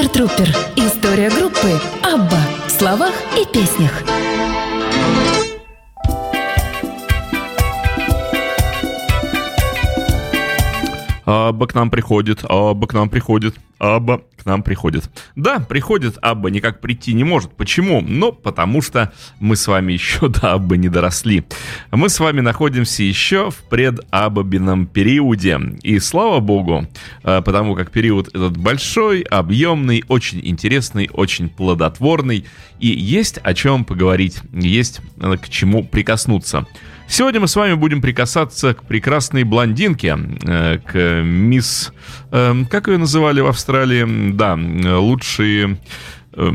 Супер Трупер. История группы Абба в словах и песнях. Абба к нам приходит, Абба к нам приходит, Абба к нам приходит. Да, приходит, Абба никак прийти не может. Почему? Ну, потому что мы с вами еще до Аббы не доросли. Мы с вами находимся еще в предабабином периоде. И слава богу, э, потому как период этот большой, объемный, очень интересный, очень плодотворный. И есть о чем поговорить, есть э, к чему прикоснуться. Сегодня мы с вами будем прикасаться к прекрасной блондинке, э, к мисс... Э, как ее называли в Австралии? Да, лучшие э,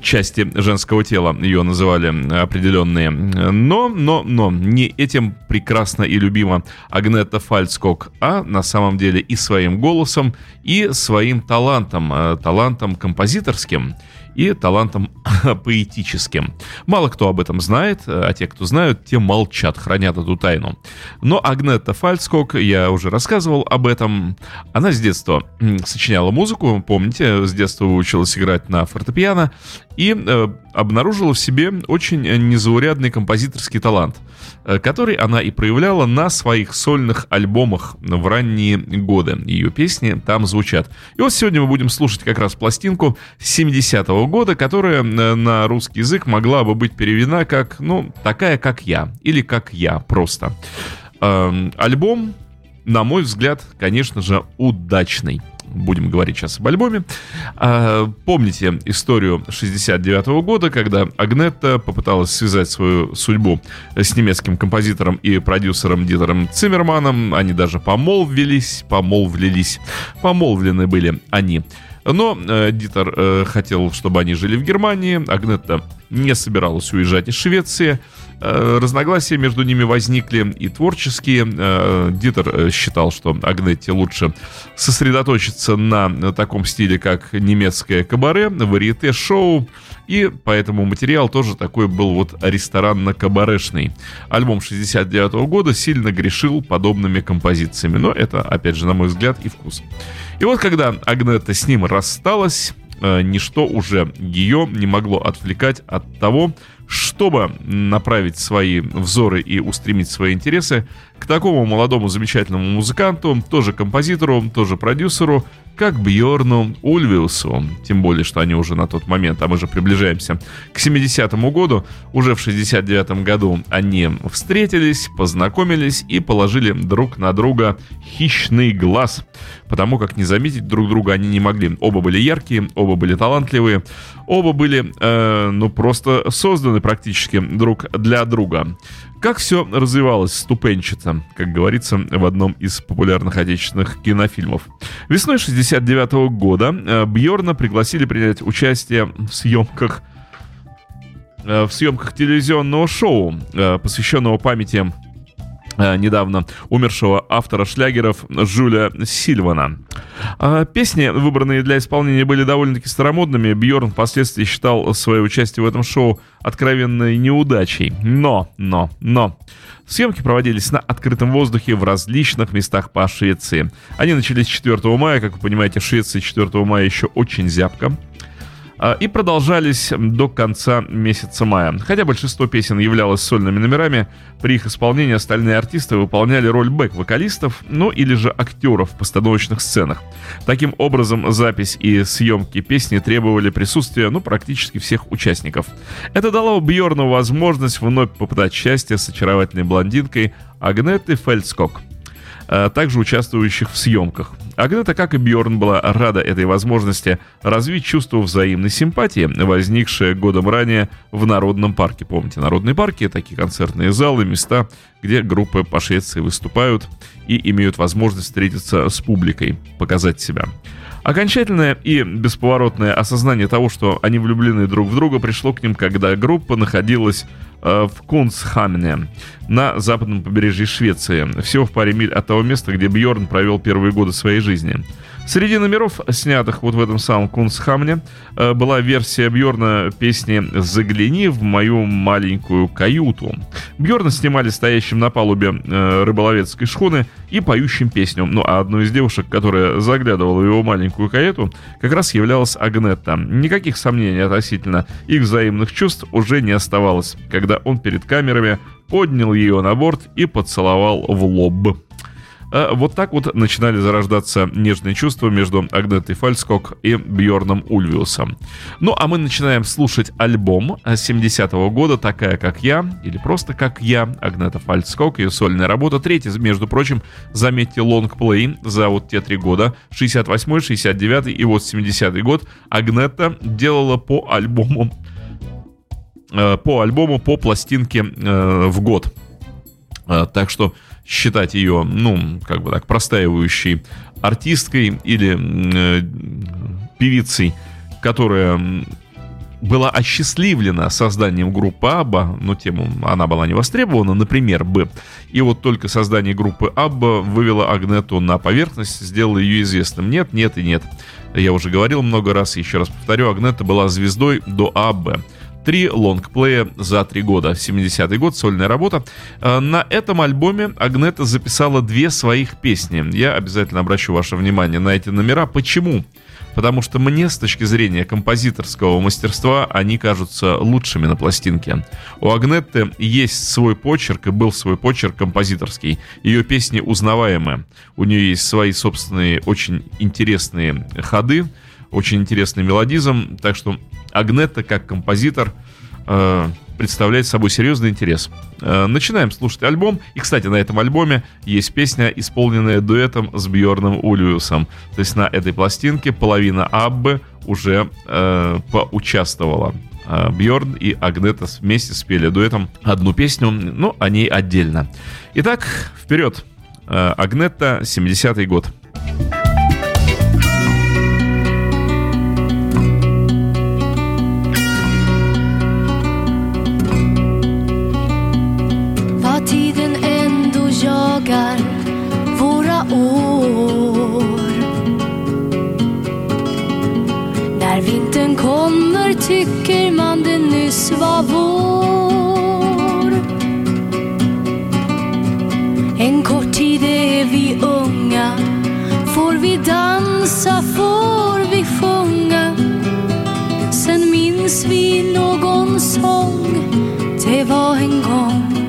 части женского тела ее называли определенные. Но, но, но, не этим прекрасно и любима Агнета Фальцкок, а на самом деле и своим голосом, и своим талантом, талантом композиторским и талантом поэтическим. Мало кто об этом знает, а те, кто знают, те молчат, хранят эту тайну. Но Агнета Фальцкок, я уже рассказывал об этом, она с детства сочиняла музыку, помните, с детства училась играть на фортепиано и э, обнаружила в себе очень незаурядный композиторский талант, э, который она и проявляла на своих сольных альбомах в ранние годы. Ее песни там звучат. И вот сегодня мы будем слушать как раз пластинку 70-го года, которая э, на русский язык могла бы быть переведена как, ну, такая, как я, или как я просто. Эм, альбом, на мой взгляд, конечно же, удачный будем говорить сейчас об альбоме. А, помните историю 69 -го года, когда Агнетта попыталась связать свою судьбу с немецким композитором и продюсером Дитером Циммерманом. Они даже помолвились, помолвлились, помолвлены были они. Но э, Дитер э, хотел, чтобы они жили в Германии. Агнетта не собиралась уезжать из Швеции. Э, разногласия между ними возникли и творческие. Э, Дитер э, считал, что Агнетте лучше сосредоточиться на таком стиле, как немецкое кабаре, варьете-шоу, и поэтому материал тоже такой был вот ресторанно-кабарешный. Альбом 69 -го года сильно грешил подобными композициями, но это, опять же, на мой взгляд, и вкус. И вот когда Агнета с ним рассталась, ничто уже ее не могло отвлекать от того, чтобы направить свои взоры и устремить свои интересы к такому молодому замечательному музыканту, тоже композитору, тоже продюсеру, как Бьорну Ульвиусу. Тем более, что они уже на тот момент, а мы же приближаемся к 70-му году, уже в 69-м году они встретились, познакомились и положили друг на друга хищный глаз, потому как не заметить друг друга они не могли. Оба были яркие, оба были талантливые, оба были, э, ну, просто созданы практически друг для друга. Как все развивалось ступенчато, как говорится в одном из популярных отечественных кинофильмов. Весной 69 -го года э, Бьорна пригласили принять участие в съемках э, в съемках телевизионного шоу, э, посвященного памяти недавно умершего автора шлягеров Жюля Сильвана. А, песни, выбранные для исполнения, были довольно-таки старомодными. Бьорн впоследствии считал свое участие в этом шоу откровенной неудачей. Но, но, но... Съемки проводились на открытом воздухе в различных местах по Швеции. Они начались 4 мая, как вы понимаете, в Швеции 4 мая еще очень зябко. А, и продолжались до конца месяца мая. Хотя большинство песен являлось сольными номерами, при их исполнении остальные артисты выполняли роль бэк-вокалистов, ну или же актеров в постановочных сценах. Таким образом, запись и съемки песни требовали присутствия, ну, практически всех участников. Это дало Бьорну возможность вновь попытать счастье с очаровательной блондинкой Агнеты Фельдскок также участвующих в съемках. Агнета, как и Бьорн, была рада этой возможности развить чувство взаимной симпатии, возникшее годом ранее в Народном парке. Помните, Народные парки — такие концертные залы, места, где группы по Швеции выступают и имеют возможность встретиться с публикой, показать себя. Окончательное и бесповоротное осознание того, что они влюблены друг в друга, пришло к ним, когда группа находилась э, в Кунцхамне на западном побережье Швеции, всего в паре миль от того места, где Бьорн провел первые годы своей жизни. Среди номеров, снятых вот в этом самом Кунсхамне, э, была версия Бьорна песни «Загляни в мою маленькую каюту». Бьорна снимали стоящим на палубе э, рыболовецкой шхуны и поющим песню. Ну а одной из девушек, которая заглядывала в его маленькую каюту, как раз являлась Агнетта. Никаких сомнений относительно их взаимных чувств уже не оставалось, когда он перед камерами поднял ее на борт и поцеловал в лоб. А вот так вот начинали зарождаться нежные чувства между Агнетой Фальскок и Бьорном Ульвиусом. Ну, а мы начинаем слушать альбом 70-го года «Такая, как я» или просто «Как я» Агнета Фальскок, ее сольная работа. Третий, между прочим, заметьте, лонгплей за вот те три года, 68-й, 69-й и вот 70-й год Агнета делала по альбому э, по альбому, по пластинке э, в год. Э, так что считать ее, ну, как бы так, простаивающей артисткой или э, певицей, которая была осчастливлена созданием группы Абба, но тему она была не востребована, например, Б. И вот только создание группы Абба вывело Агнету на поверхность, сделало ее известным. Нет, нет и нет. Я уже говорил много раз, еще раз повторю, Агнета была звездой до Аббы. Три лонгплея за три года. 70-й год, сольная работа. Э, на этом альбоме Агнета записала две своих песни. Я обязательно обращу ваше внимание на эти номера. Почему? Потому что мне, с точки зрения композиторского мастерства, они кажутся лучшими на пластинке. У Агнетты есть свой почерк, и был свой почерк композиторский. Ее песни узнаваемые. У нее есть свои собственные очень интересные ходы, очень интересный мелодизм, так что Агнетта как композитор э, представляет собой серьезный интерес. Э, начинаем слушать альбом. И, кстати, на этом альбоме есть песня, исполненная дуэтом с Бьорном Ульвиусом. То есть на этой пластинке половина Аббы уже э, поучаствовала. Э, Бьорн и Агнета вместе спели дуэтом одну песню, но о ней отдельно. Итак, вперед. Агнета, 70-й год. Våra år När vintern kommer tycker man det nyss var vår. En kort tid är vi unga, får vi dansa, får vi sjunga. Sen minns vi någon sång, det var en gång.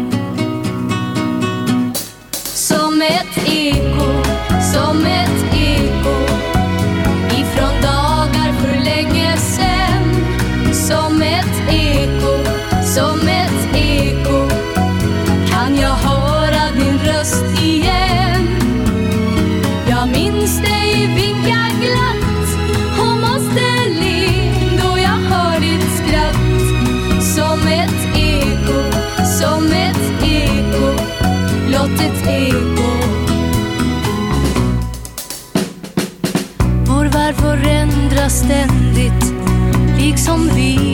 心了。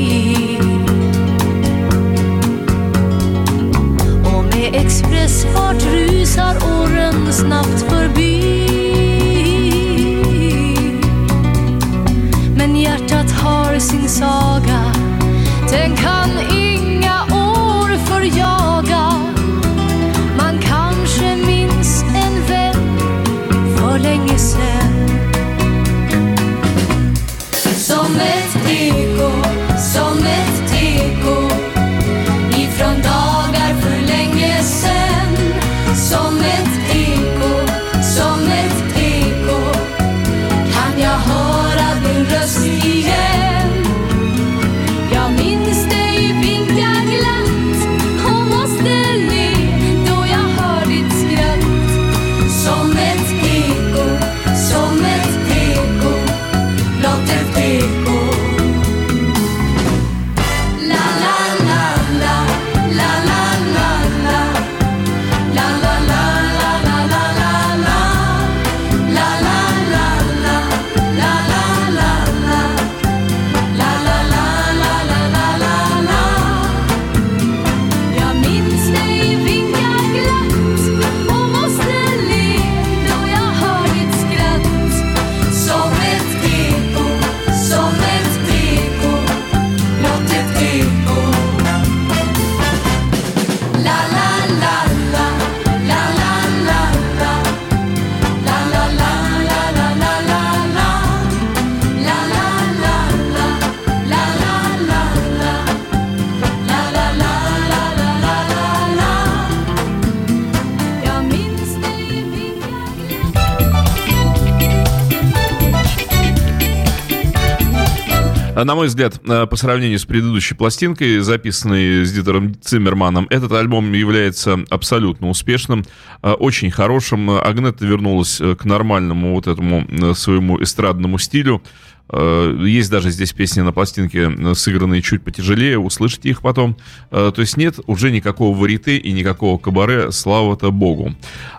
На мой взгляд, а, по сравнению с предыдущей пластинкой, записанной с Дитером Циммерманом, этот альбом является абсолютно успешным, а, очень хорошим. Агнета вернулась э, к нормальному вот этому э, своему эстрадному стилю. Есть даже здесь песни на пластинке, э, сыгранные чуть потяжелее, услышите их потом. То есть нет уже никакого варите и никакого кабаре, слава-то богу.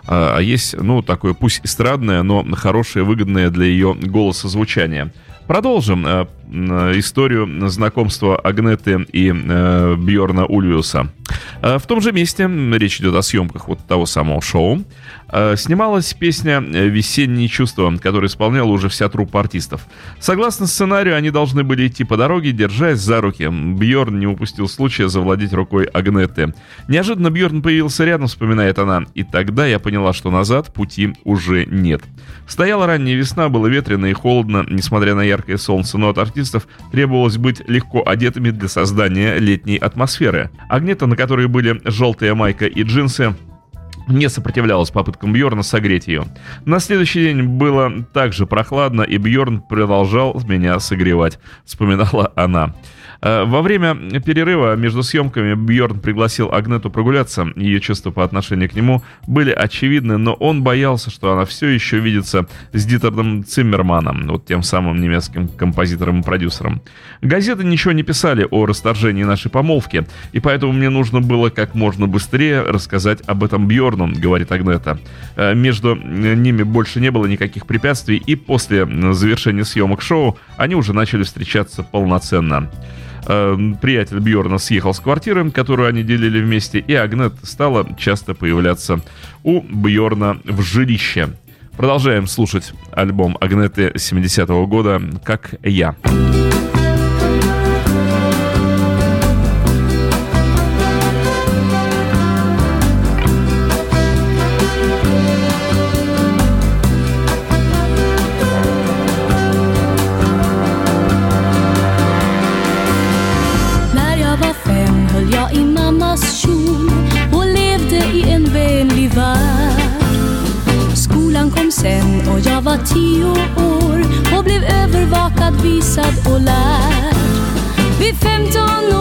А есть, ну, такое, пусть эстрадное, но хорошее, выгодное для ее голоса звучание. Продолжим э, э, историю знакомства Агнеты и э, Бьорна Ульвиуса. Э, в том же месте, речь идет о съемках вот того самого шоу, э, снималась песня «Весенние чувства», которую исполняла уже вся труппа артистов. Согласно сценарию, они должны были идти по дороге, держась за руки. Бьорн не упустил случая завладеть рукой Агнеты. Неожиданно Бьорн появился рядом, вспоминает она, и тогда я поняла, что назад пути уже нет. Стояла ранняя весна, было ветрено и холодно, несмотря на яркое солнце, но от артистов требовалось быть легко одетыми для создания летней атмосферы. Агнета, на которой были желтая майка и джинсы, не сопротивлялась попыткам Бьорна согреть ее. На следующий день было также прохладно, и Бьорн продолжал меня согревать, вспоминала она. Э, во время перерыва между съемками Бьорн пригласил Агнету прогуляться. Ее чувства по отношению к нему были очевидны, но он боялся, что она все еще видится с Дитером Циммерманом, вот тем самым немецким композитором и продюсером. Газеты ничего не писали о расторжении нашей помолвки, и поэтому мне нужно было как можно быстрее рассказать об этом Бьорну, говорит Агнета. Э, между ними больше не было никаких препятствий, и после завершения съемок шоу они уже начали встречаться полноценно. Э, приятель Бьорна съехал с квартиры, которую они делили вместе, и Агнет стала часто появляться у Бьорна в жилище. Продолжаем слушать альбом Агнеты 70-го года «Как я». var tio år och blev övervakad, visad och lärd. Vid 15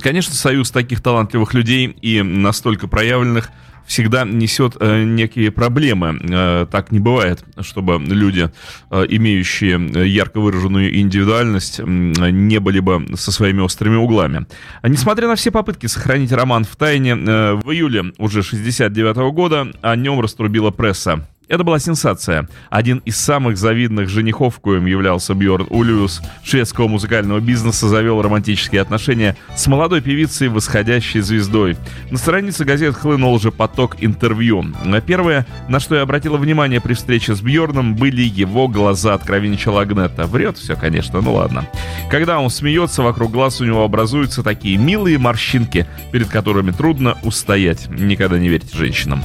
конечно, союз таких талантливых людей и настолько проявленных всегда несет э, некие проблемы. Э, так не бывает, чтобы люди, э, имеющие ярко выраженную индивидуальность, э, не были бы со своими острыми углами. Несмотря на все попытки сохранить роман в тайне, э, в июле уже 69 -го года о нем раструбила пресса. Это была сенсация. Один из самых завидных женихов, коим являлся Бьорн Ульвиус, шведского музыкального бизнеса, завел романтические отношения с молодой певицей, восходящей звездой. На странице газет хлынул уже поток интервью. Первое, на что я обратила внимание при встрече с Бьорном, были его глаза, откровенничала Агнета. Врет все, конечно, ну ладно. Когда он смеется, вокруг глаз у него образуются такие милые морщинки, перед которыми трудно устоять. Никогда не верьте женщинам.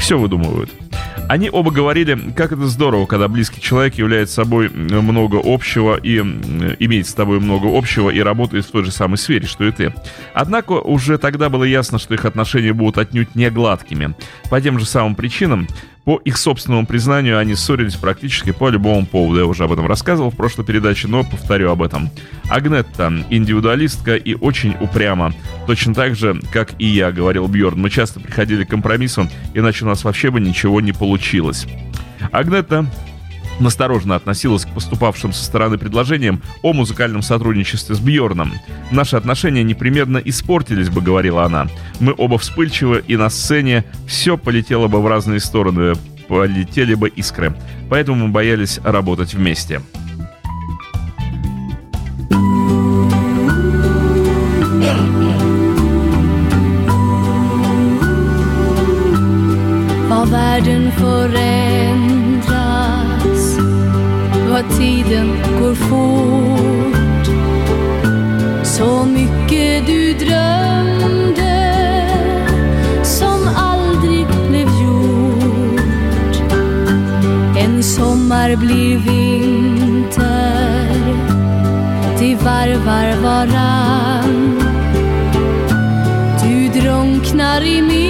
Все выдумывают. Они оба говорили, как это здорово, когда близкий человек является собой много общего и имеет с тобой много общего и работает в той же самой сфере, что и ты. Однако уже тогда было ясно, что их отношения будут отнюдь не гладкими. По тем же самым причинам, по их собственному признанию, они ссорились практически по любому поводу. Я уже об этом рассказывал в прошлой передаче, но повторю об этом. Агнетта — индивидуалистка и очень упряма. Точно так же, как и я, говорил Бьорн. Мы часто приходили к компромиссам, иначе у нас вообще бы ничего не получилось. Агнетта настороженно относилась к поступавшим со стороны предложениям о музыкальном сотрудничестве с Бьорном. Наши отношения непременно испортились бы, говорила она. Мы оба вспыльчивы, и на сцене все полетело бы в разные стороны, полетели бы искры. Поэтому мы боялись работать вместе. Tiden går fort. Så mycket du drömde Som aldrig blev gjort. En sommar blir vinter De varvar varann. Du drunknar i minnen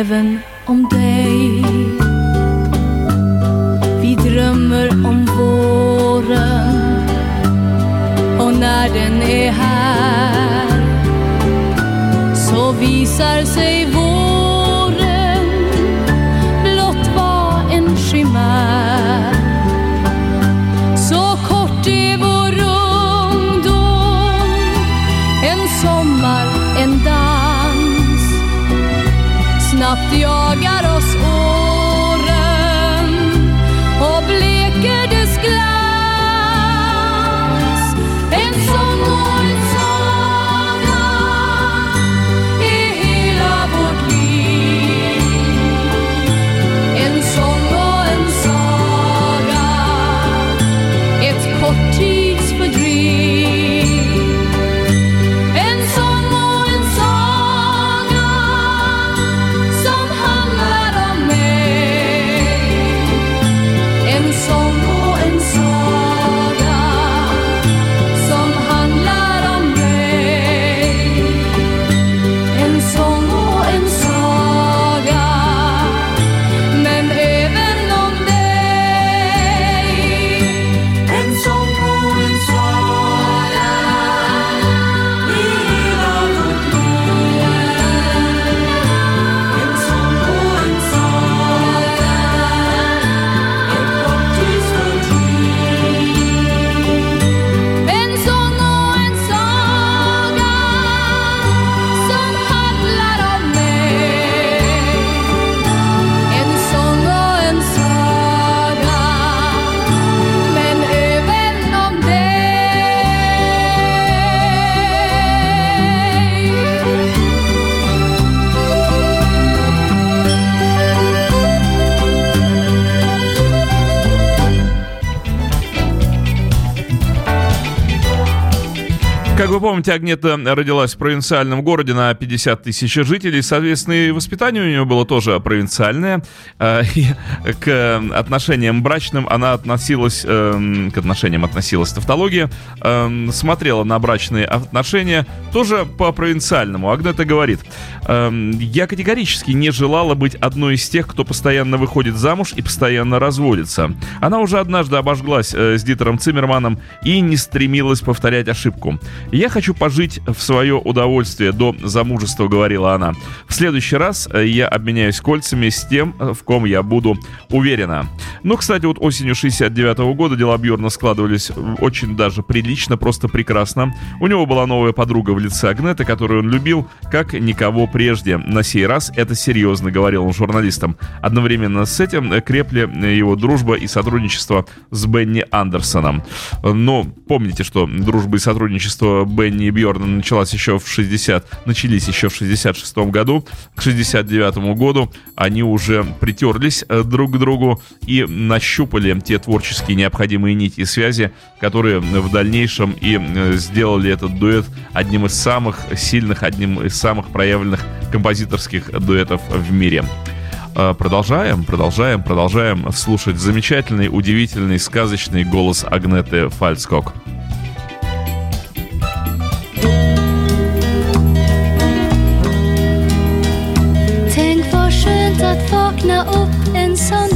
men även om dig. Vi drömmer om våren och när den är här så visar sig våren Как вы помните, Агнета родилась в провинциальном городе на 50 тысяч жителей, соответственно, и воспитание у нее было тоже провинциальное. Э, и к отношениям брачным она относилась, э, к отношениям относилась тавтология, э, смотрела на брачные отношения тоже по провинциальному. Агнета говорит, я категорически не желала быть одной из тех, кто постоянно выходит замуж и постоянно разводится. Она уже однажды обожглась с Дитером Циммерманом и не стремилась повторять ошибку. «Я хочу пожить в свое удовольствие до замужества», — говорила она. «В следующий раз э, я обменяюсь кольцами с тем, э, в ком я буду уверена». Ну, кстати, вот осенью 69 -го года дела Бьорна складывались очень даже прилично, просто прекрасно. У него была новая подруга в лице Агнеты, которую он любил, как никого прежде. На сей раз это серьезно, говорил он журналистам. Одновременно с этим э, крепли его дружба и сотрудничество с Бенни Андерсоном. Но помните, что дружба и сотрудничество Бенни и Бьорна началась еще в 60, начались еще в 66 году. К 69 году они уже притерлись э, друг к другу и нащупали те творческие необходимые нити и связи, которые в дальнейшем и э, сделали этот дуэт одним из самых сильных, одним из самых проявленных композиторских дуэтов в мире. Э, продолжаем, продолжаем, продолжаем слушать замечательный, удивительный, сказочный голос Агнеты Фальцкок. Now o ensan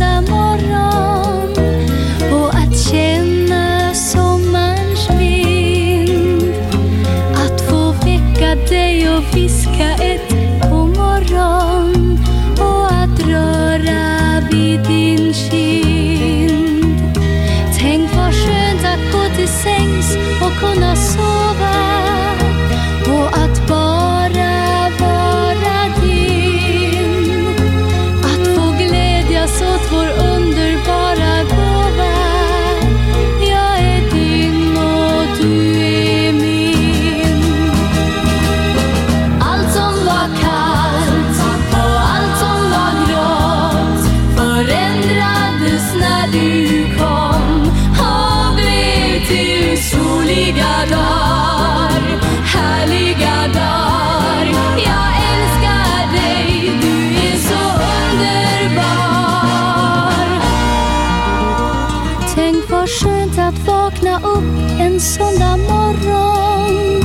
söndag morgon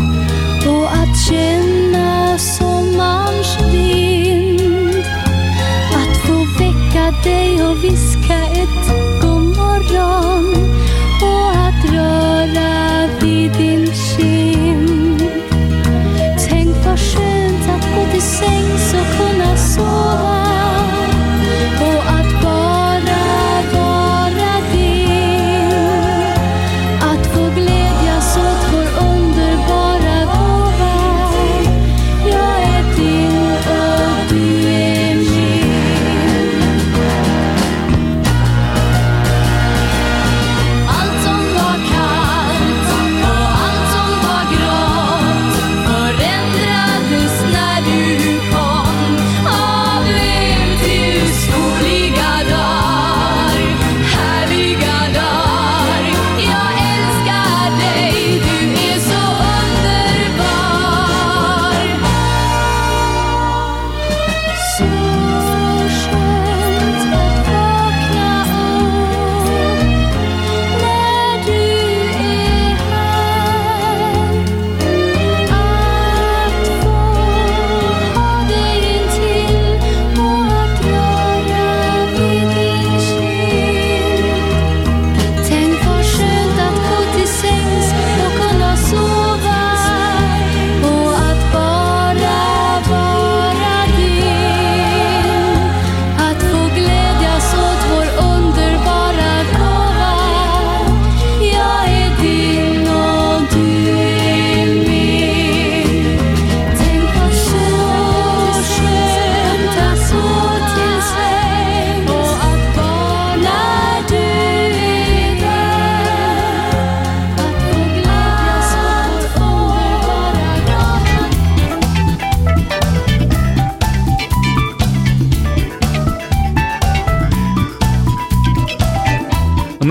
och att känna sommarns vind. Att få väcka dig och viska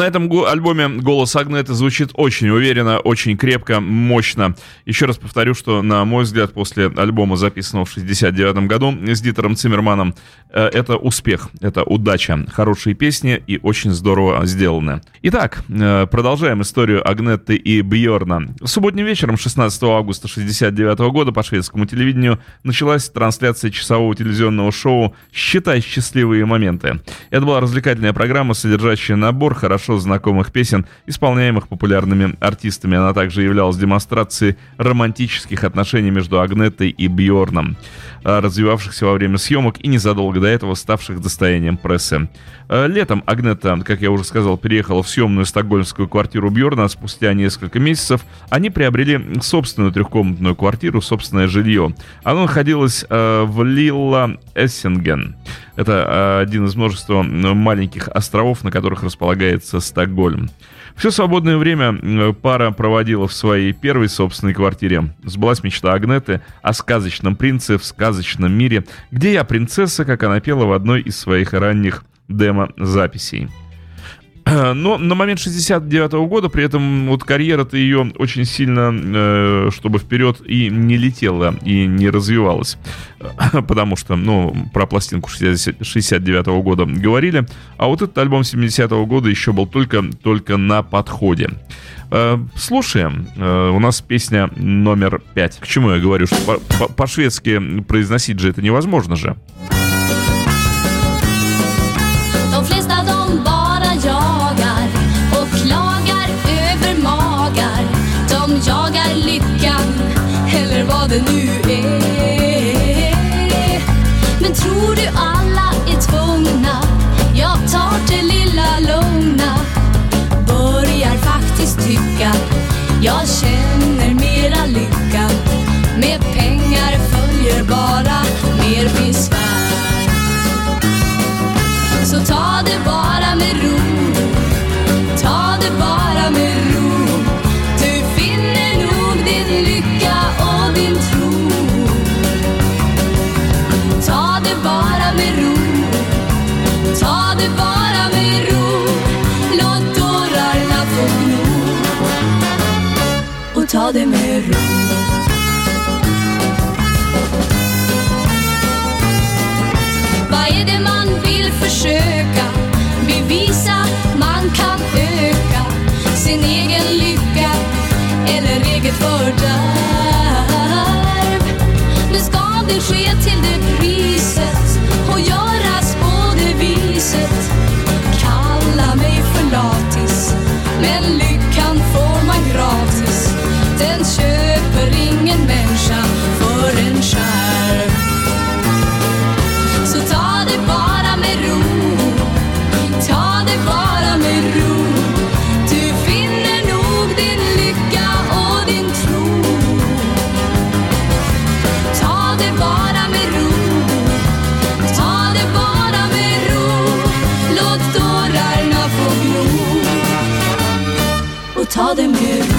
этом альбоме голос Агнеты звучит очень уверенно, очень крепко, мощно. Еще раз повторю, что, на мой взгляд, после альбома, записанного в 69 году с Дитером Циммерманом, э, это успех, это удача, хорошие песни и очень здорово сделаны. Итак, э, продолжаем историю Агнетты и Бьорна. Субботним вечером 16 августа 69 года по шведскому телевидению началась трансляция часового телевизионного шоу «Считай счастливые моменты». Это была развлекательная программа, содержащая набор хорошо знакомых песен, исполняемых популярными артистами. Она также являлась демонстрацией романтических отношений между Агнеттой и Бьорном, а, развивавшихся во время съемок и незадолго до этого ставших достоянием прессы. А, летом Агнетта, как я уже сказал, переехала в съемную стокгольмскую квартиру Бьорна. А спустя несколько месяцев они приобрели собственную трехкомнатную квартиру, собственное жилье. Оно находилось в Лилла Эссенген. Это один из множества маленьких островов, на которых располагается Стокгольм. Все свободное время пара проводила в своей первой собственной квартире. Сбылась мечта Агнеты о сказочном принце в сказочном мире, где я принцесса, как она пела в одной из своих ранних демо-записей. Но на момент 69 -го года при этом вот карьера-то ее очень сильно, э, чтобы вперед и не летела, и не развивалась. Потому что, ну, про пластинку 60, 69 -го года говорили, а вот этот альбом 70 -го года еще был только, только на подходе. Э, слушаем. Э, у нас песня номер 5. К чему я говорю? Что по-шведски произносить же это невозможно же. Det nu är. Men tror du alla är tvungna? Jag tar det lilla lugna. Börjar faktiskt tycka jag känner mera lycka. Med pengar följer bara mer besvär. Så ta det bara ta det med ro. Vad är det man vill försöka bevisa? Man kan öka sin egen lycka eller eget fördärv det ske till det priset och göras på det viset. Kalla mig för lat. all them good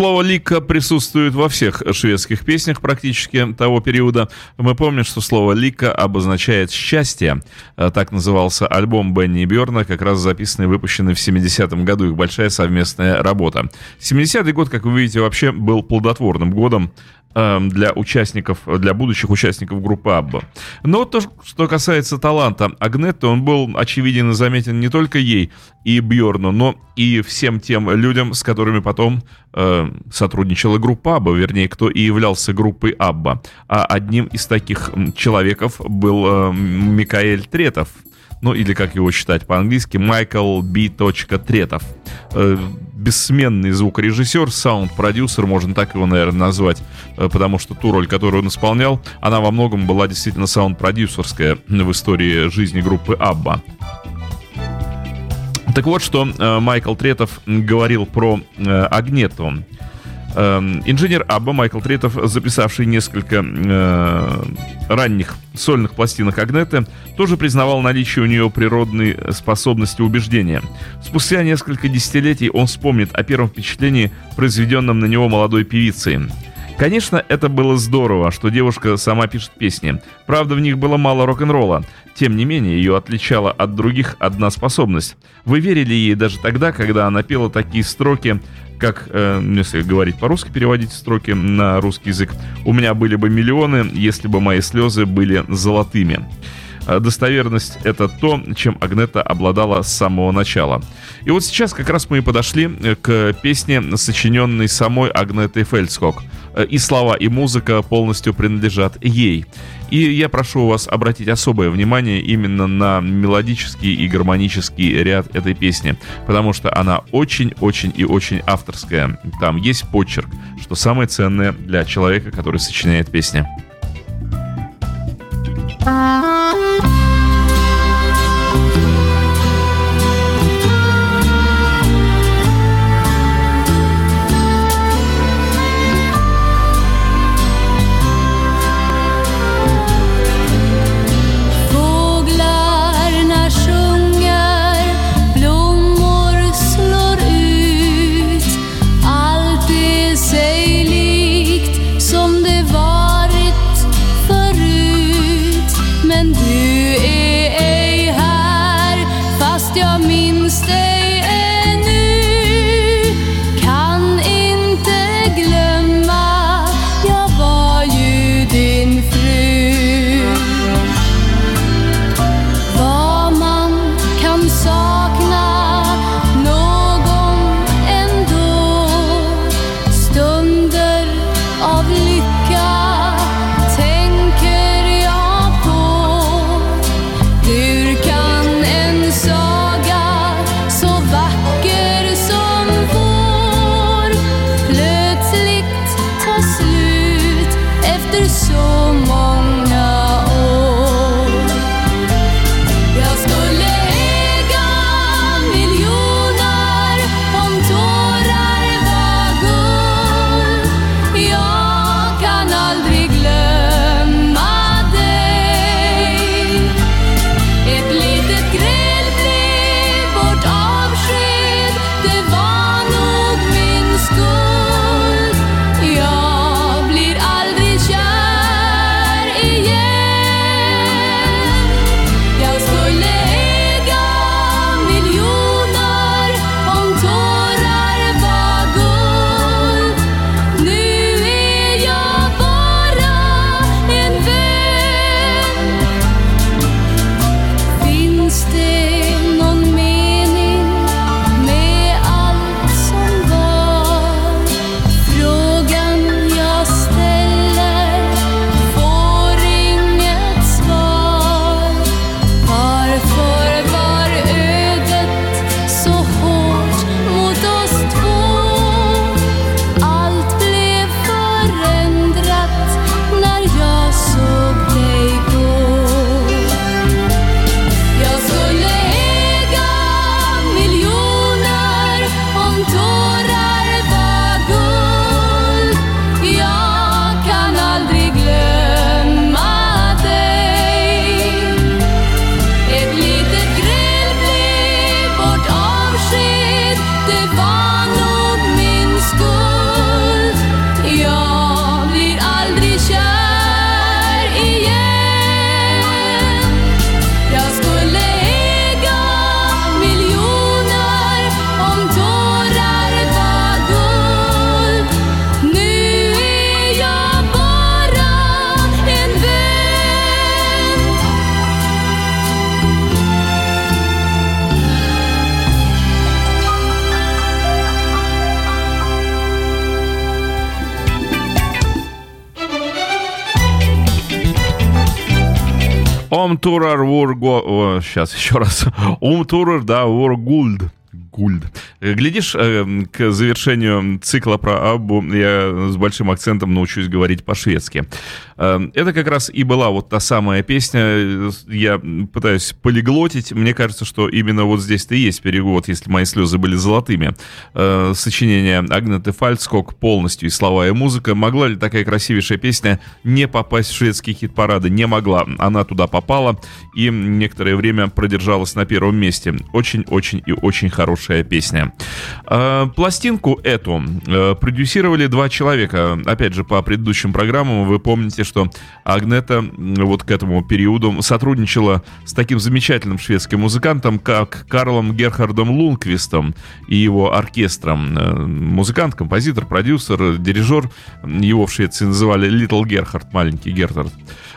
Слово «лика» присутствует во всех шведских песнях практически того периода. Мы помним, что слово «лика» обозначает «счастье». Э, так назывался альбом Бенни и Бьорна, как раз записанный и выпущенный в 70-м году. Их большая совместная работа. 70-й год, как вы видите, вообще был плодотворным годом для участников, для будущих участников группы Абба. Но то, что касается таланта Агнетты, он был очевиден и заметен не только ей и Бьорну, но и всем тем людям, с которыми потом э, сотрудничала группа Абба, вернее, кто и являлся группой Абба. А одним из таких человеков был э, Микаэль Третов, ну или как его читать по-английски, Майкл Би. Третов. Э, бессменный звукорежиссер, саунд-продюсер, можно так его, наверное, назвать, э, потому что ту роль, которую он исполнял, она во многом была действительно саунд-продюсерская в истории жизни группы Абба. Так вот, что э, Майкл Третов говорил про Агнету. Эм, инженер Абба Майкл Третов, записавший несколько э, ранних сольных пластинок Агнеты, тоже признавал наличие у нее природной способности убеждения. Спустя несколько десятилетий он вспомнит о первом впечатлении, произведенном на него молодой певицей. Конечно, это было здорово, что девушка сама пишет песни. Правда, в них было мало рок-н-ролла. Тем не менее, ее отличала от других одна способность. Вы верили ей даже тогда, когда она пела такие строки, как, э, если говорить по-русски, переводить строки на русский язык, «У меня были бы миллионы, если бы мои слезы были золотыми». Э, достоверность — это то, чем Агнета обладала с самого начала. И вот сейчас как раз мы и подошли э, к песне, сочиненной самой Агнетой Фельдскок. Э, и слова, и музыка полностью принадлежат ей. И я прошу вас обратить особое внимание именно на мелодический и гармонический ряд этой песни, потому что она очень-очень и очень авторская. Там есть почерк, что самое ценное для человека, который сочиняет песни. Турар Вурго... Сейчас еще раз. Ом Турар, да, Вургульд. Гульд. Глядишь, э, к завершению цикла про Аббу я с большим акцентом научусь говорить по-шведски. Э, это как раз и была вот та самая песня, я пытаюсь полиглотить, мне кажется, что именно вот здесь-то и есть перевод, если мои слезы были золотыми. Э, сочинение Агнеты Фальцкок полностью и слова, и музыка. Могла ли такая красивейшая песня не попасть в шведские хит-парады? Не могла. Она туда попала и некоторое время продержалась на первом месте. Очень-очень и очень хорошая песня. Э, пластинку эту э, продюсировали два человека. Опять же, по предыдущим программам вы помните, что Агнета вот к этому периоду сотрудничала с таким замечательным шведским музыкантом, как Карлом Герхардом Лунквистом и его оркестром. Э, музыкант, композитор, продюсер, дирижер. Его в Швеции называли Little Герхард, маленький Герхард.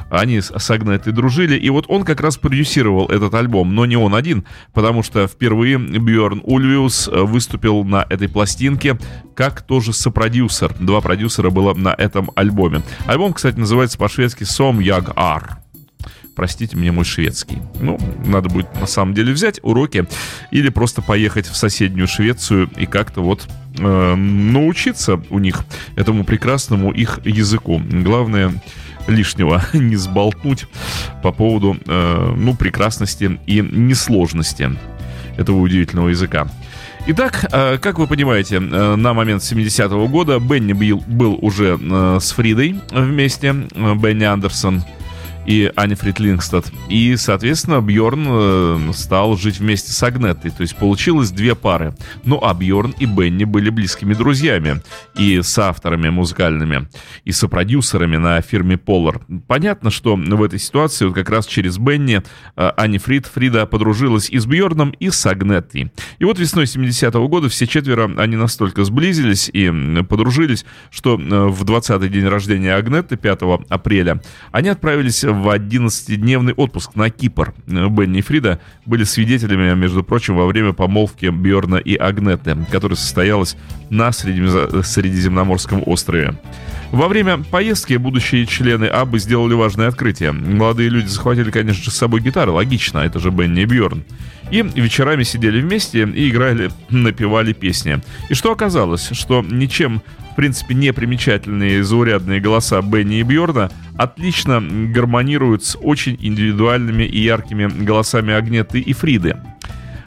Они с Агнетой дружили, и вот он как раз продюсировал этот альбом, но не он один, потому что впервые Бьорн Ульвиус выступил на этой пластинке как тоже сопродюсер. Два продюсера было на этом альбоме. Альбом, кстати, называется по-шведски «Som Jag Ar». Простите мне мой шведский. Ну, надо будет на самом деле взять уроки или просто поехать в соседнюю Швецию и как-то вот э, научиться у них этому прекрасному их языку. Главное лишнего не сболтнуть по поводу, э, ну, прекрасности и несложности этого удивительного языка. Итак, э, как вы понимаете, э, на момент 70-го года Бенни был уже э, с Фридой вместе, Бенни Андерсон – и Анифрид Лингстад. И, соответственно, Бьорн э, стал жить вместе с Агнетой. То есть получилось две пары. Ну, а Бьорн и Бенни были близкими друзьями. И с авторами музыкальными, и с продюсерами на фирме Polar. Понятно, что в этой ситуации вот как раз через Бенни э, Анифрид Фрида подружилась и с Бьорном, и с Агнетой. И вот весной 70-го года все четверо, они настолько сблизились и подружились, что э, в 20-й день рождения Агнеты, 5 апреля, они отправились в 11-дневный отпуск на Кипр. Бенни и Фрида были свидетелями, между прочим, во время помолвки Бьорна и Агнеты, которая состоялась на Средиземноморском острове. Во время поездки будущие члены Аббы сделали важное открытие. Молодые люди захватили, конечно же, с собой гитары, логично, это же Бенни и Бьорн. И вечерами сидели вместе и играли, напевали песни. И что оказалось? Что ничем в принципе, непримечательные заурядные голоса Бенни и Бьорна отлично гармонируют с очень индивидуальными и яркими голосами Агнеты и Фриды.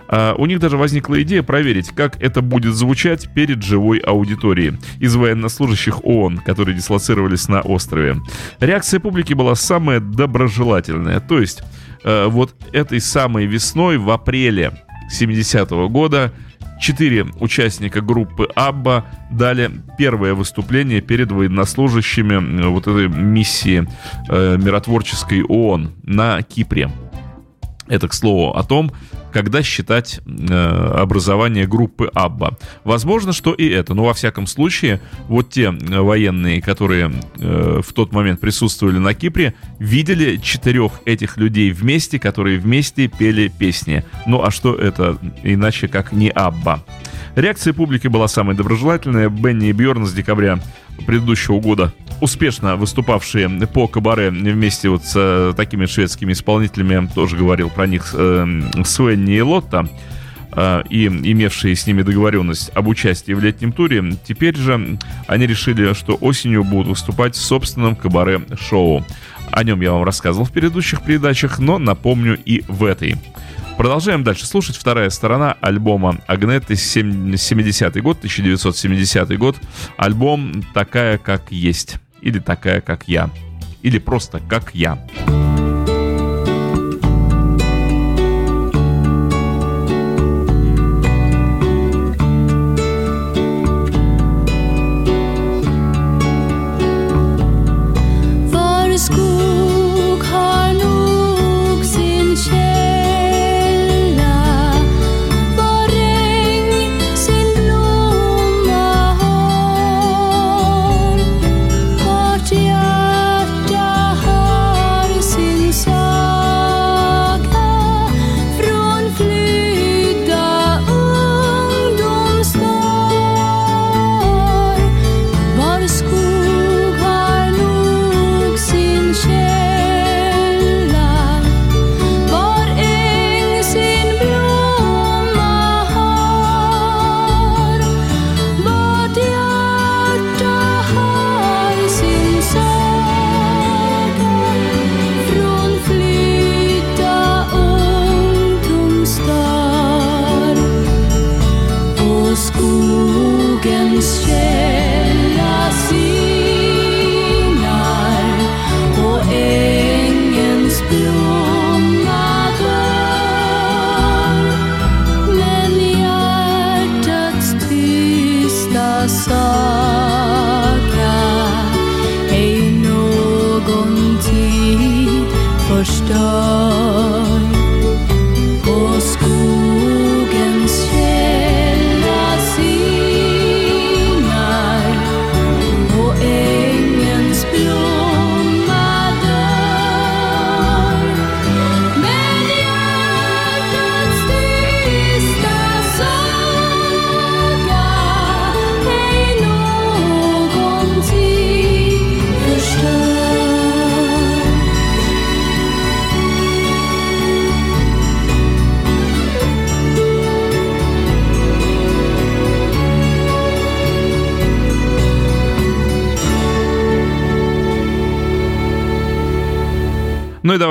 Uh, у них даже возникла идея проверить, как это будет звучать перед живой аудиторией из военнослужащих ООН, которые дислоцировались на острове. Реакция публики была самая доброжелательная. То есть, uh, вот этой самой весной, в апреле 70-го года, Четыре участника группы Абба дали первое выступление перед военнослужащими вот этой миссии э, миротворческой ООН на Кипре. Это, к слову, о том, когда считать э, образование группы Абба. Возможно, что и это, но во всяком случае, вот те э, военные, которые э, в тот момент присутствовали на Кипре, видели четырех этих людей вместе, которые вместе пели песни. Ну а что это иначе, как не Абба? Реакция публики была самой доброжелательная. Бенни и Бьорн с декабря предыдущего года, успешно выступавшие по кабаре вместе вот с э, такими шведскими исполнителями, тоже говорил про них э, Свенни и Лотта, э, и имевшие с ними договоренность об участии в летнем туре, теперь же они решили, что осенью будут выступать в собственном кабаре-шоу. О нем я вам рассказывал в предыдущих передачах, но напомню и в этой. Продолжаем дальше слушать. Вторая сторона альбома Агнеты, 70-й год, 1970 год. Альбом «Такая, как есть». Или «Такая, как я». Или просто «Как я».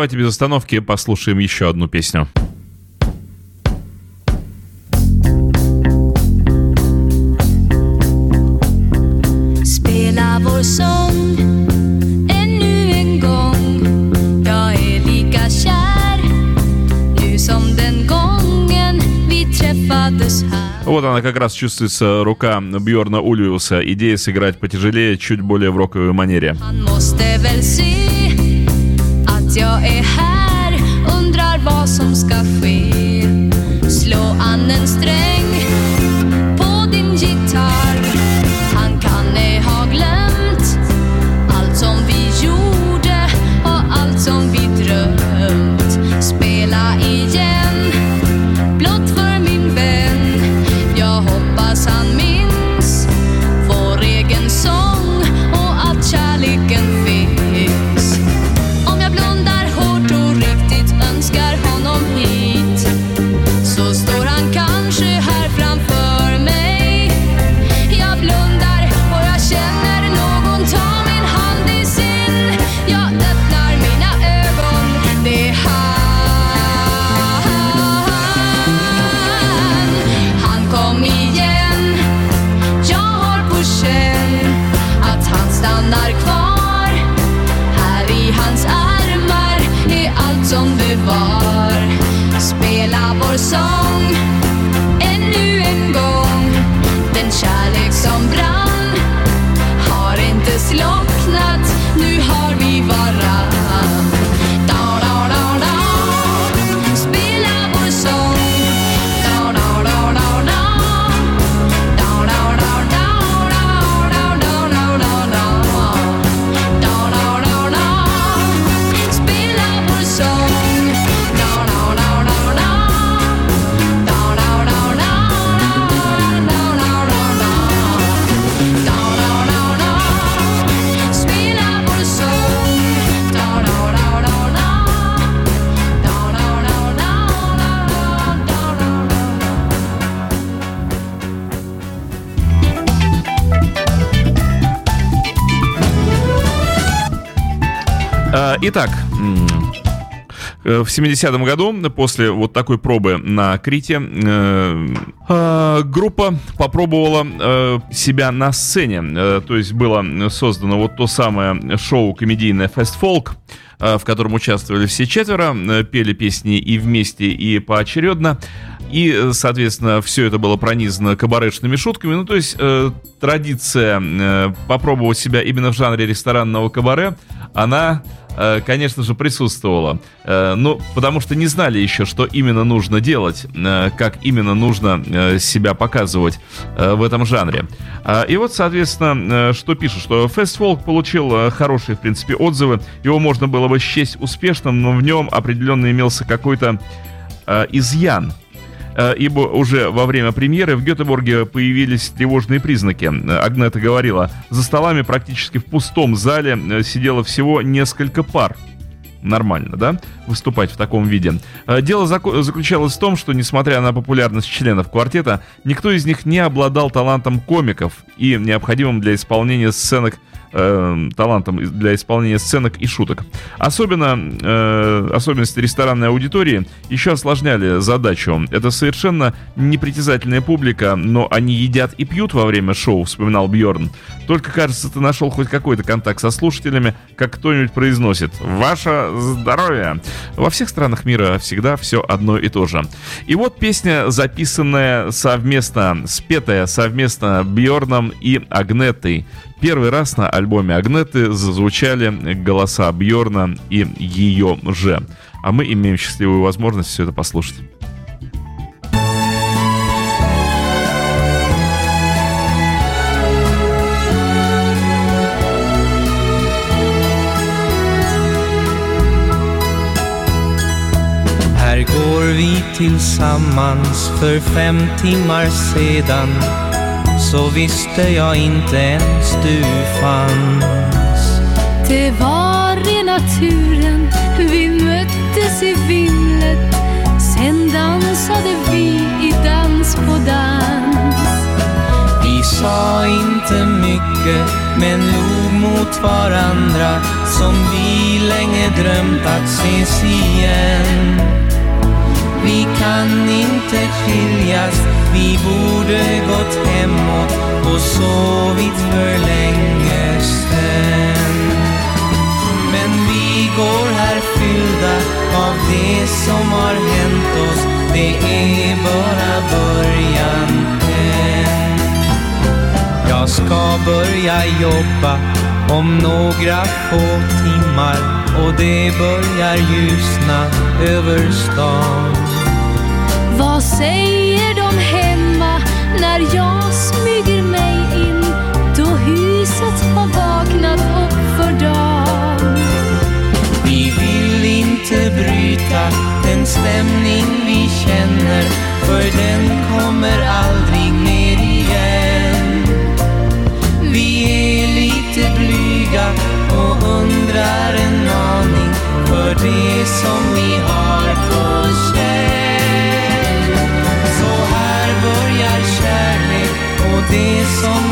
Давайте без остановки послушаем еще одну песню. Spela vår sång ännu en gång Jag är lika kär nu som den gången vi träffades här Вот она как раз чувствуется, рука Бьорна Ульвиуса. Идея сыграть потяжелее, чуть более в роковой манере. Han måste väl se att jag är här Undrar vad som ska ske. В 70-м году, после вот такой пробы на Крите, э, э, группа попробовала э, себя на сцене. Э, То есть было создано вот то самое шоу комедийное Fast Folk, в котором участвовали все четверо, пели песни и вместе, и поочередно. И, соответственно, все это было пронизано кабаретными шутками. Ну, то есть э, традиция э, попробовать себя именно в жанре ресторанного кабаре, она, конечно же, присутствовала. Э, ну, потому что не знали еще, что именно нужно делать, э, как именно нужно э, себя показывать э, в этом жанре. А, И вот, соответственно, э, что пишут, что Fast Folk получил э, хорошие, в принципе, отзывы. Его можно было бы счесть успешным, но в нем определенно имелся какой-то э, изъян. Э, ибо уже во время премьеры в Гетеборге появились тревожные признаки. Агнета говорила, за столами практически в пустом зале э, сидело всего несколько пар. Нормально, да? Выступать в таком виде. Э, Дело заключалось в том, что, несмотря на популярность членов квартета, никто из них не обладал талантом комиков и необходимым для исполнения сценок э, талантом для исполнения сценок и шуток. Особенно э, особенности ресторанной аудитории еще осложняли задачу. Это совершенно непритязательная публика, но они едят и пьют во время шоу, вспоминал Бьорн. Только, кажется, ты нашел хоть какой-то контакт со слушателями, как кто-нибудь произносит «Ваше здоровье!». Во всех странах мира всегда все одно и то же. И вот песня, записанная совместно, спетая совместно Бьорном и Агнетой. Первый раз на альбоме Агнеты зазвучали голоса Бьорна и ее же. А мы имеем счастливую возможность все это послушать. Här går vi tillsammans för fem timmar sedan Så visste jag inte ens du fanns. Det var rena turen, vi möttes i vimlet. Sen dansade vi i dans på dans. Vi sa inte mycket men log mot varandra som vi länge drömt att ses igen. Vi kan inte skiljas, vi borde gått hemåt och sovit för länge sen. Men vi går här fyllda av det som har hänt oss, det är bara början än. Jag ska börja jobba om några få timmar och det börjar ljusna över stan. Vad säger de hemma när jag smyger mig in då huset har vaknat upp för dagen? Vi vill inte bryta den stämning vi känner för den kommer aldrig ner igen. Vi är lite blyga och undrar en aning för det som vi har på dance on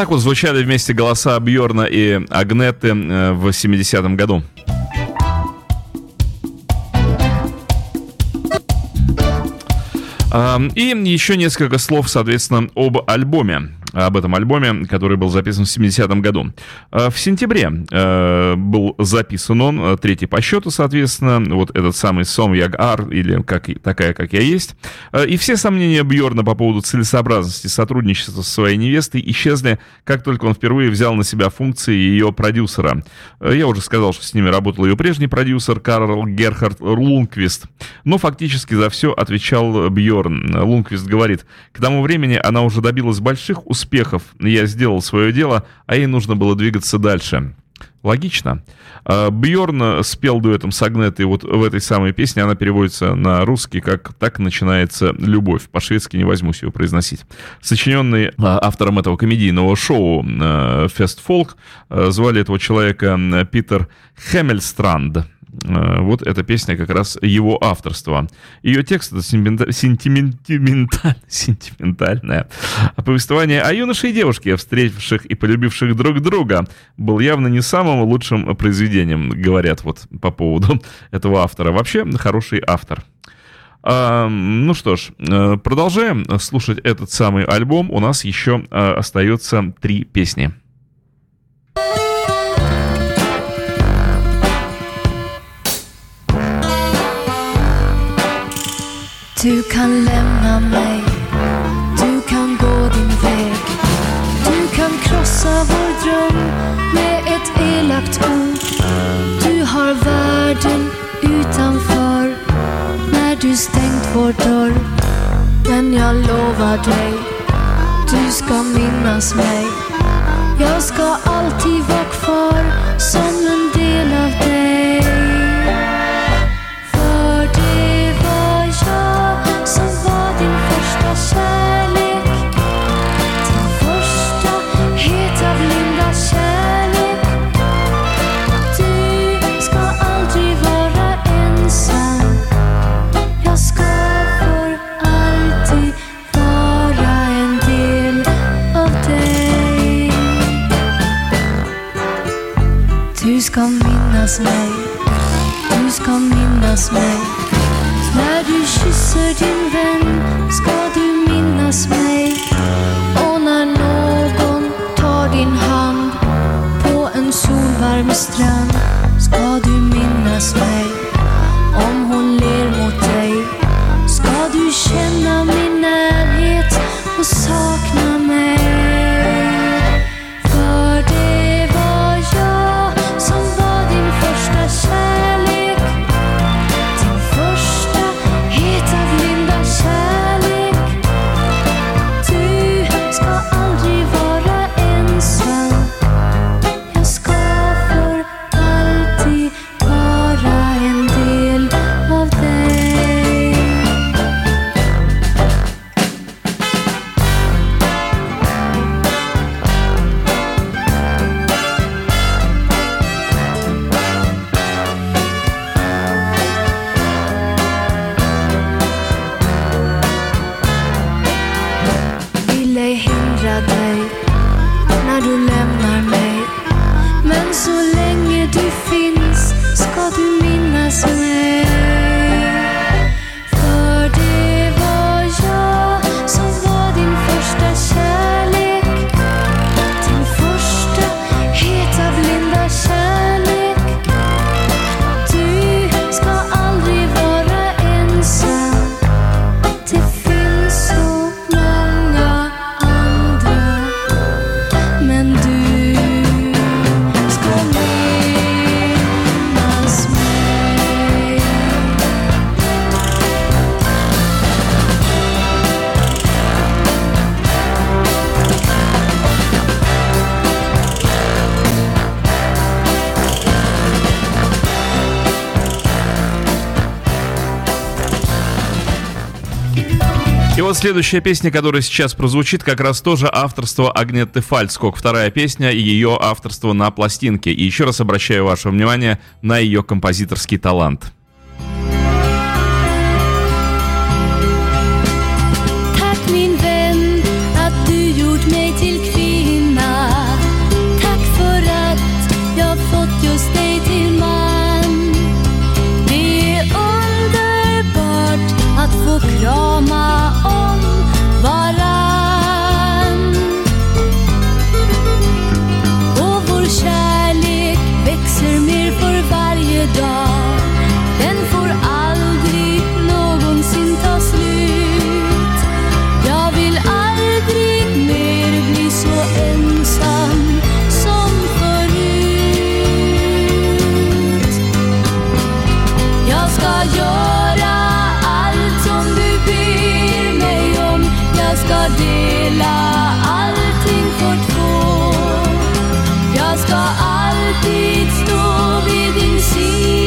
так вот звучали вместе голоса Бьорна и Агнеты э, в 70-м году. И еще несколько слов, соответственно, об альбоме. Об этом альбоме, который был записан в 70-м году. А, В сентябре э, был записан он, э, третий по счету, соответственно, вот этот самый Сом Яг Ар, или как, такая, как я есть. Э, И все сомнения Бьорна по поводу целесообразности сотрудничества со своей невестой исчезли, как только он впервые взял на себя функции ее продюсера. Я уже сказал, что с ними работал ее прежний продюсер Карл Герхард Лунквист. Но фактически за все отвечал Бьорн. Лунквист говорит, к тому времени она уже добилась больших успехов. Я сделал свое дело, а ей нужно было двигаться дальше. Логично. Бьорн спел дуэтом с Агнетой вот в этой самой песне. Она переводится на русский как «Так начинается любовь». По-шведски не возьмусь ее произносить. Сочиненный а, автором этого комедийного шоу э, «Фест Фолк» э, звали этого человека Питер Хемельстранд. Э, Вот эта песня как раз его авторство. Ее текст это сентимента- сентименталь- сентиментальное повествование о юноше и девушке, встретивших и полюбивших друг друга, был явно не самым лучшим произведением, говорят вот по поводу этого автора. Вообще хороший автор. А, ну что ж, э, продолжаем слушать этот самый альбом. У нас еще э, остается три песни. Du kan lämna mig, du kan gå din väg. Du kan krossa vår dröm med ett elakt ord. Du har världen utanför när du stängt vår dörr. Men jag lovar dig, du ska minnas mig. Jag ska alltid Следующая песня, которая сейчас прозвучит, как раз тоже авторство Агнеты Фальцкок. Вторая песня и ее авторство на пластинке. И еще раз обращаю ваше внимание на ее композиторский талант. Jag ska alltid stå vid din sida.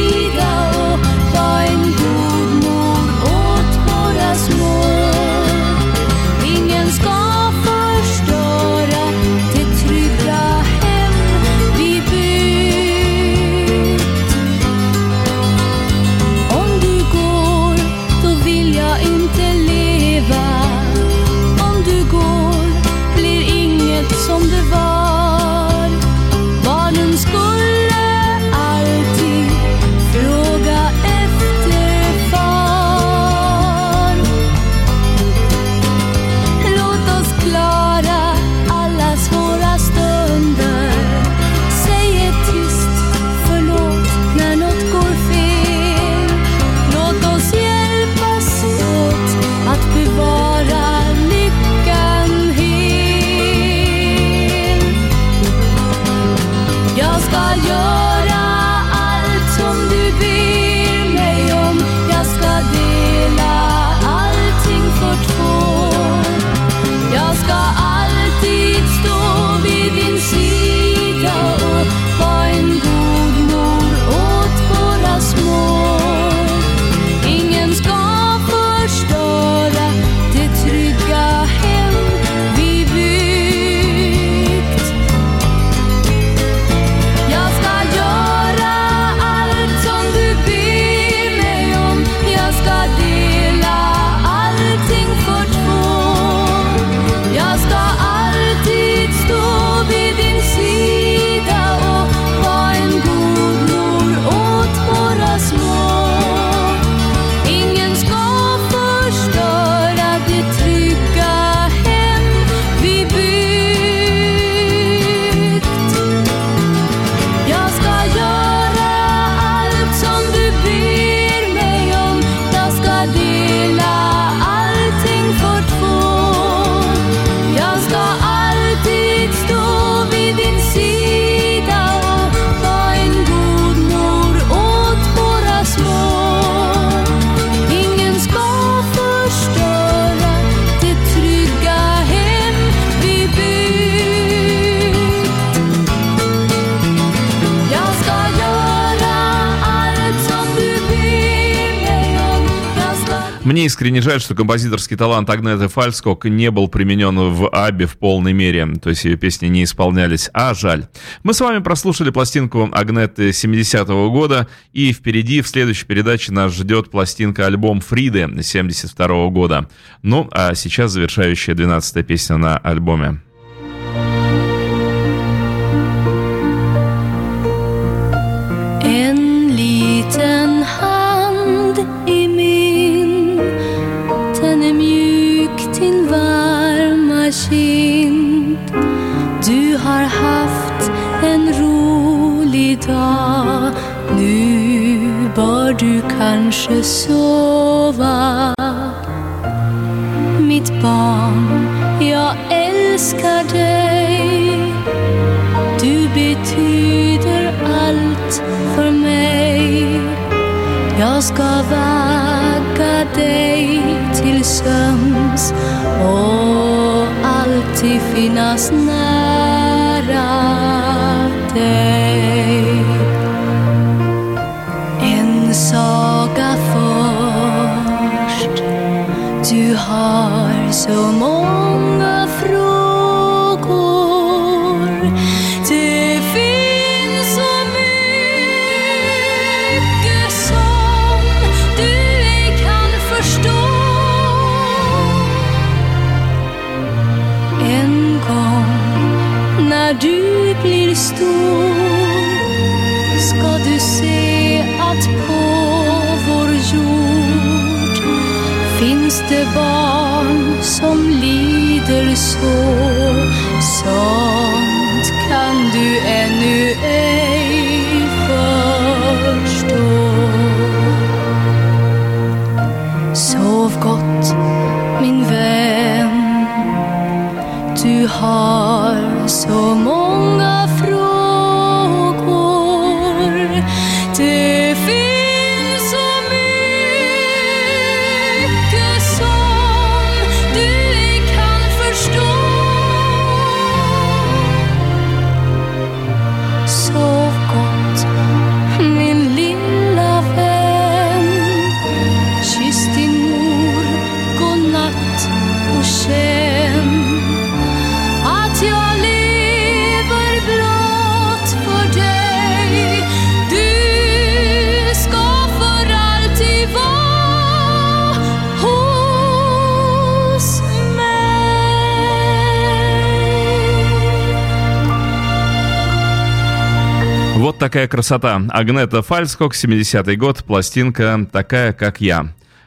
Искренне жаль, что композиторский талант Агнеты Фальскок не был применен в Абе в полной мере, то есть ее песни не исполнялись, а жаль. Мы с вами прослушали пластинку Агнеты 70-го года, и впереди в следующей передаче нас ждет пластинка-альбом Фриды 72 -го года. Ну, а сейчас завершающая 12-я песня на альбоме. Kanske sova. Mitt barn, jag älskar dig. Du betyder allt för mig. Jag ska vagga dig till sömns och alltid finnas nära. Такая красота. Агнета Фальскок, 70-й год, пластинка «Такая, как я».